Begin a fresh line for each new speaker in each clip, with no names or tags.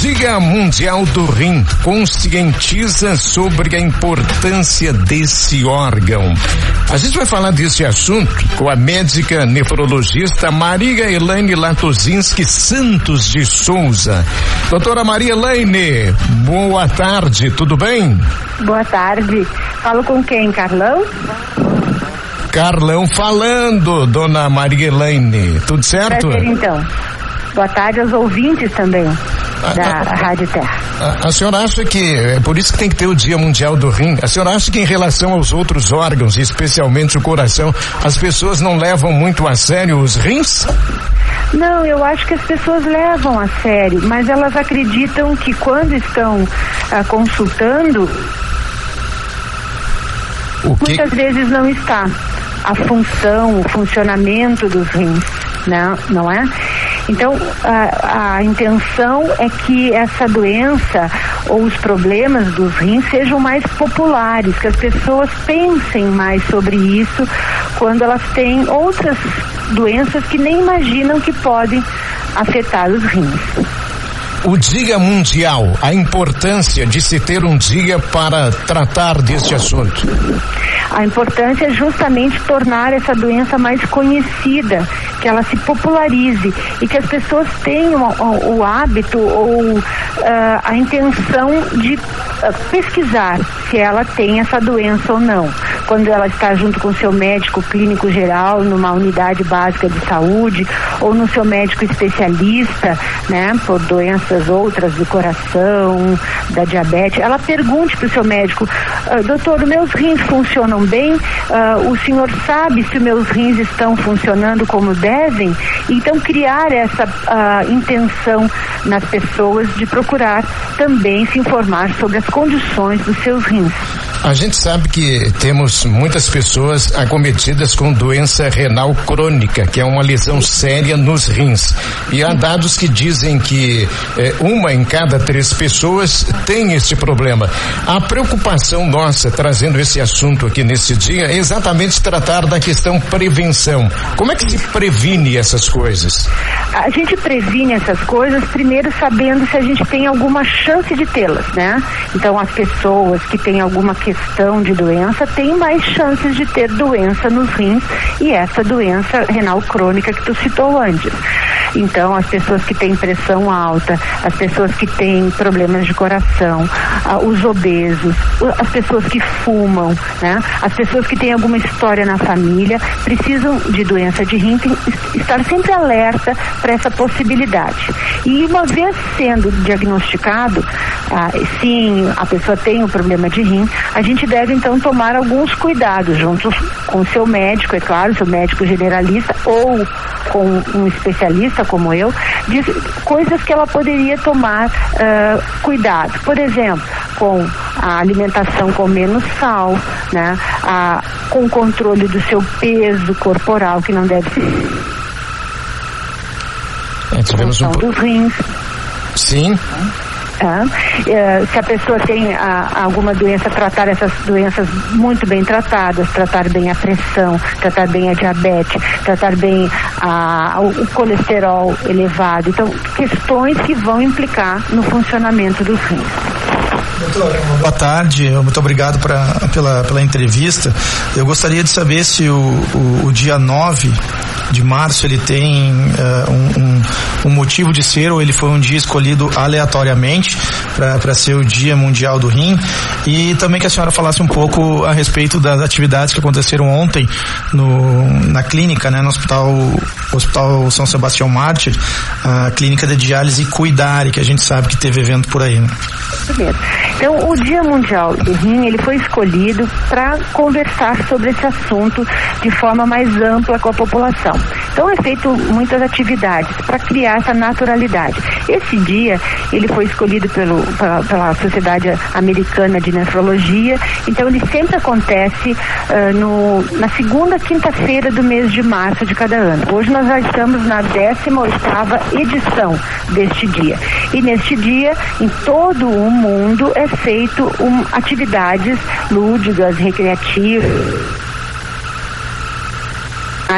Dia Mundial do Rim conscientiza sobre a importância desse órgão. A gente vai falar desse assunto com a médica nefrologista Maria Elaine Latozinski Santos de Souza. Doutora Maria Elaine, boa tarde, tudo bem?
Boa tarde. Falo com quem, Carlão?
Carlão falando, dona Maria Elaine. Tudo certo?
Prazer, então. Boa tarde aos ouvintes também da Rádio Terra.
A, a, senhora acha que, é por isso que tem que ter o Dia Mundial do Rim, a senhora acha que em relação aos outros órgãos, especialmente o coração, as pessoas não levam muito a sério os rins?
Não, eu acho que as pessoas levam a sério, mas elas acreditam que quando estão ah, consultando, muitas vezes não está a função, o funcionamento dos rins, não, não é? Então, a, a intenção é que essa doença ou os problemas dos rins sejam mais populares, que as pessoas pensem mais sobre isso quando elas têm outras doenças que nem imaginam que podem afetar os rins.
O Dia Mundial, a importância de se ter um dia para tratar deste assunto.
A importância é justamente tornar essa doença mais conhecida, que ela se popularize e que as pessoas tenham o, o hábito ou uh, a intenção de uh, pesquisar se ela tem essa doença ou não. Quando ela está junto com seu médico clínico geral numa unidade básica de saúde ou no seu médico especialista, né, por doenças outras do coração, da diabetes, ela pergunte para o seu médico, ah, doutor, meus rins funcionam bem? Uh, o senhor sabe se meus rins estão funcionando como devem? Então criar essa uh, intenção nas pessoas de procurar também se informar sobre as condições dos seus rins.
A gente sabe que temos muitas pessoas acometidas com doença renal crônica, que é uma lesão séria nos rins. E há dados que dizem que eh, uma em cada três pessoas tem este problema. A preocupação nossa, trazendo esse assunto aqui nesse dia, é exatamente tratar da questão prevenção. Como é que se previne essas coisas?
A gente previne essas coisas primeiro sabendo se a gente tem alguma chance de tê-las, né? Então as pessoas que têm alguma questão de doença têm mais chances de ter doença nos rins e essa doença renal crônica que tu citou antes. Então, as pessoas que têm pressão alta, as pessoas que têm problemas de coração, os obesos, as pessoas que fumam, né? As pessoas que têm alguma história na família precisam de doença de rim estar sempre alerta para essa possibilidade. E uma vez sendo diagnosticado, ah, sim, a pessoa tem um problema de rim, a gente deve então tomar alguns cuidados junto com o seu médico, é claro, seu médico generalista ou com um especialista como eu, de coisas que ela poderia tomar uh, cuidado. Por exemplo, com a alimentação com menos sal, né? A, com o controle do seu peso corporal, que não deve ser.
É, tivemos um...
dos rins.
Sim.
Tá? É, se a pessoa tem a, alguma doença, tratar essas doenças muito bem tratadas, tratar bem a pressão, tratar bem a diabetes, tratar bem a, o colesterol elevado. Então, questões que vão implicar no funcionamento dos rins.
Boa tarde, muito obrigado pra, pela, pela entrevista. Eu gostaria de saber se o, o, o dia 9 de março ele tem uh, um, um, um, motivo de ser ou ele foi um dia escolhido aleatoriamente para ser o Dia Mundial do Rim e também que a senhora falasse um pouco a respeito das atividades que aconteceram ontem no, na clínica, né, no hospital, hospital São Sebastião Mártir, a clínica de diálise Cuidare, que a gente sabe que teve evento por aí. Né?
Então, o Dia Mundial do Rim, ele foi escolhido para conversar sobre esse assunto de forma mais ampla com a população. Então é feito muitas atividades para criar essa naturalidade. Esse dia ele foi escolhido pelo, pela, pela Sociedade Americana de Nefrologia, então ele sempre acontece uh, no, na segunda quinta-feira do mês de março de cada ano. Hoje nós já estamos na 18 oitava edição deste dia. E neste dia, em todo o mundo, é feito um, atividades lúdicas, recreativas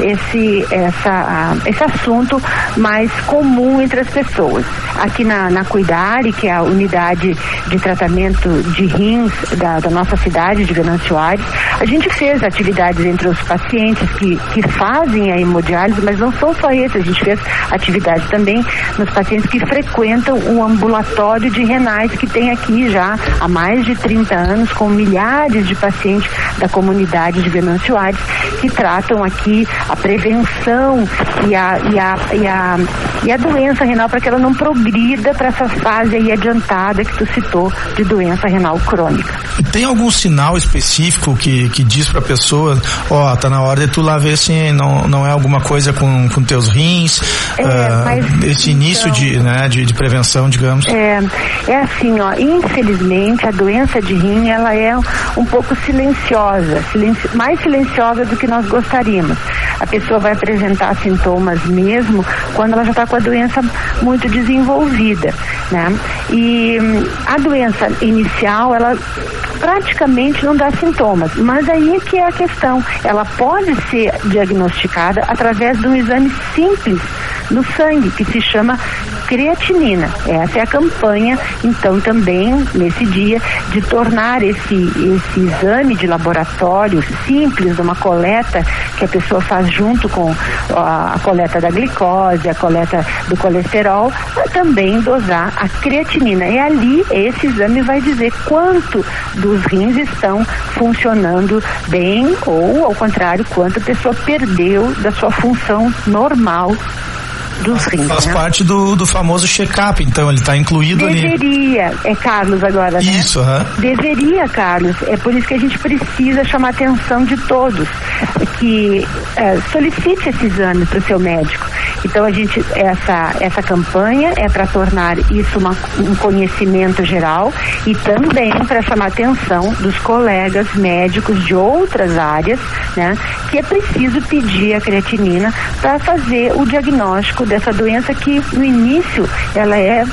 esse, essa, esse assunto mais comum entre as pessoas. Aqui na, na Cuidare, que é a unidade de tratamento de rins da, da nossa cidade de Venâncio Aires, a gente fez atividades entre os pacientes que, que fazem a hemodiálise, mas não são só esses, a gente fez atividade também nos pacientes que frequentam o ambulatório de renais que tem aqui já há mais de 30 anos, com milhares de pacientes da comunidade de Venâncio Aires que tratam aqui a prevenção e a, e a, e a, e a doença renal para que ela não progrida para essa fase aí adiantada que tu citou de doença renal crônica.
E tem algum sinal específico que, que diz para a pessoa, ó, oh, tá na hora de tu lá ver se não, não é alguma coisa com, com teus rins, é, uh, esse então, início de, né, de, de, prevenção, digamos?
É, é assim, ó, infelizmente a doença de rim ela é um pouco silenciosa, silenci mais silenciosa do que nós gostaríamos. A pessoa vai apresentar sintomas mesmo quando ela já está com a doença muito desenvolvida, né? E hum, a doença inicial, ela praticamente não dá sintomas, mas aí é que é a questão. Ela pode ser diagnosticada através de um exame simples no sangue, que se chama creatinina. Essa é a campanha, então, também, nesse dia, de tornar esse, esse exame de laboratório simples, uma coleta que a pessoa faz junto com a, a coleta da glicose, a coleta do colesterol, também dosar a creatinina. E ali, esse exame vai dizer quanto dos rins estão funcionando bem ou, ao contrário, quanto a pessoa perdeu da sua função normal dos rins.
Faz né? parte do, do famoso check-up, então ele está incluído
Deveria,
ali.
Deveria, é Carlos agora,
né? Isso,
né? Deveria, Carlos. É por isso que a gente precisa chamar a atenção de todos, que é, solicite esse exame para o seu médico. Então a gente, essa, essa campanha é para tornar isso uma, um conhecimento geral e também para chamar a atenção dos colegas médicos de outras áreas, né? Que é preciso pedir a creatinina para fazer o diagnóstico dessa doença que no início ela é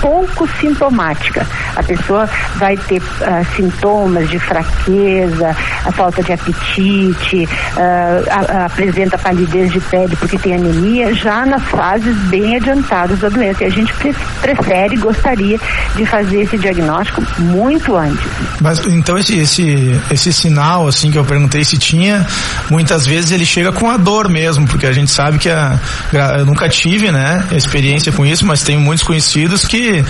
pouco sintomática. A pessoa vai ter uh, sintomas de fraqueza, a falta de apetite, uh, a, a apresenta palidez de pele porque tem anemia, já nas fases bem adiantadas da doença. E a gente pre prefere, gostaria de fazer esse diagnóstico muito antes.
Mas então esse, esse, esse sinal, assim, que eu perguntei se tinha, muitas vezes ele chega com a dor mesmo, porque a gente sabe que a, eu nunca tive, né, experiência com isso, mas tenho muitos conhecidos que,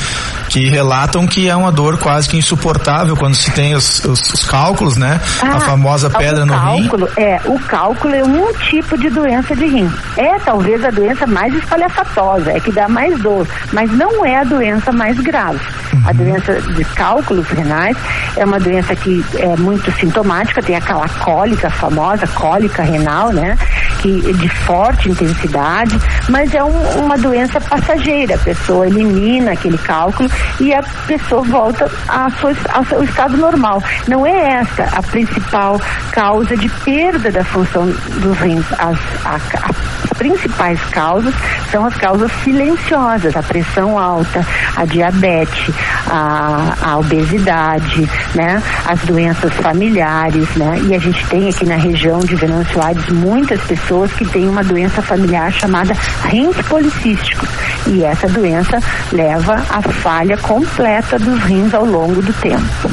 que relatam que é uma dor quase que insuportável quando se tem os, os, os cálculos, né? Ah, a famosa pedra no
cálculo,
rim.
É, o cálculo é um tipo de doença de rim. É talvez a doença mais espalhafatosa, é que dá mais dor, mas não é a doença mais grave. Uhum. A doença de cálculos renais é uma doença que é muito sintomática, tem aquela cólica famosa, cólica renal, né? De forte intensidade, mas é um, uma doença passageira. A pessoa elimina aquele cálculo e a pessoa volta ao seu estado normal. Não é essa a principal causa de perda da função dos rins. As, a, as principais causas são as causas silenciosas, a pressão alta, a diabetes, a, a obesidade, né? As doenças familiares, né? E a gente tem aqui na região de Venâncio Aires muitas pessoas que têm uma doença familiar chamada rins policísticos. E essa doença leva à falha completa dos rins ao longo do tempo.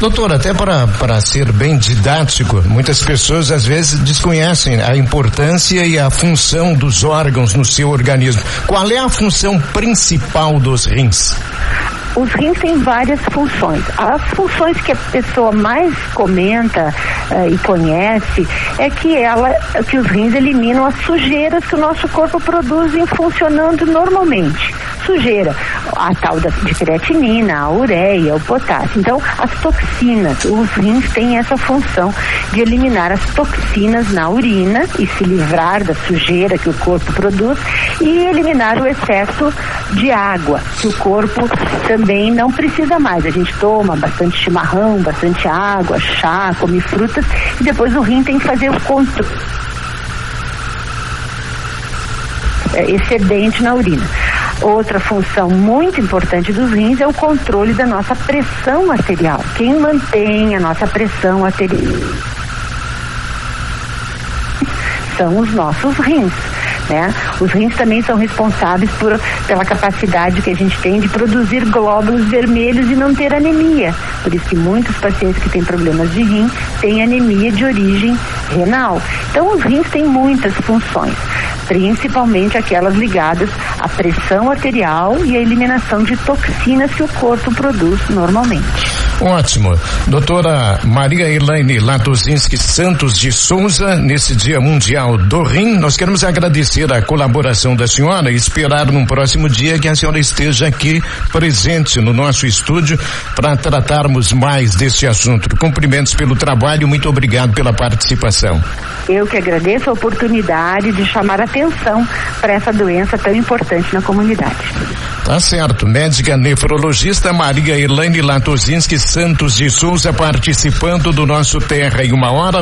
Doutor, até para, para ser bem didático, muitas pessoas às vezes desconhecem a importância e a função dos órgãos no seu organismo. Qual é a função principal dos rins?
Os rins têm várias funções. As funções que a pessoa mais comenta uh, e conhece é que ela, que os rins eliminam as sujeiras que o nosso corpo produz em funcionando normalmente. Sujeira, a tal da, de creatinina, a ureia, o potássio. Então, as toxinas, os rins têm essa função de eliminar as toxinas na urina e se livrar da sujeira que o corpo produz e eliminar o excesso de água que o corpo também não precisa mais. A gente toma bastante chimarrão, bastante água, chá, come frutas e depois o rim tem que fazer o controle é, excedente na urina. Outra função muito importante dos rins é o controle da nossa pressão arterial. Quem mantém a nossa pressão arterial são os nossos rins. né? Os rins também são responsáveis por, pela capacidade que a gente tem de produzir glóbulos vermelhos e não ter anemia. Por isso que muitos pacientes que têm problemas de rim têm anemia de origem renal. Então, os rins têm muitas funções principalmente aquelas ligadas à pressão arterial e à eliminação de toxinas que o corpo produz normalmente.
Ótimo. Doutora Maria Elaine Latozinski Santos de Souza, nesse Dia Mundial do Rim, nós queremos agradecer a colaboração da senhora e esperar num próximo dia que a senhora esteja aqui presente no nosso estúdio para tratarmos mais desse assunto. Cumprimentos pelo trabalho, muito obrigado pela participação.
Eu que agradeço a oportunidade de chamar atenção para essa doença tão importante na comunidade.
Tá certo. Médica nefrologista Maria Elaine Latozinski Santos de Souza participando do nosso Terra em uma hora.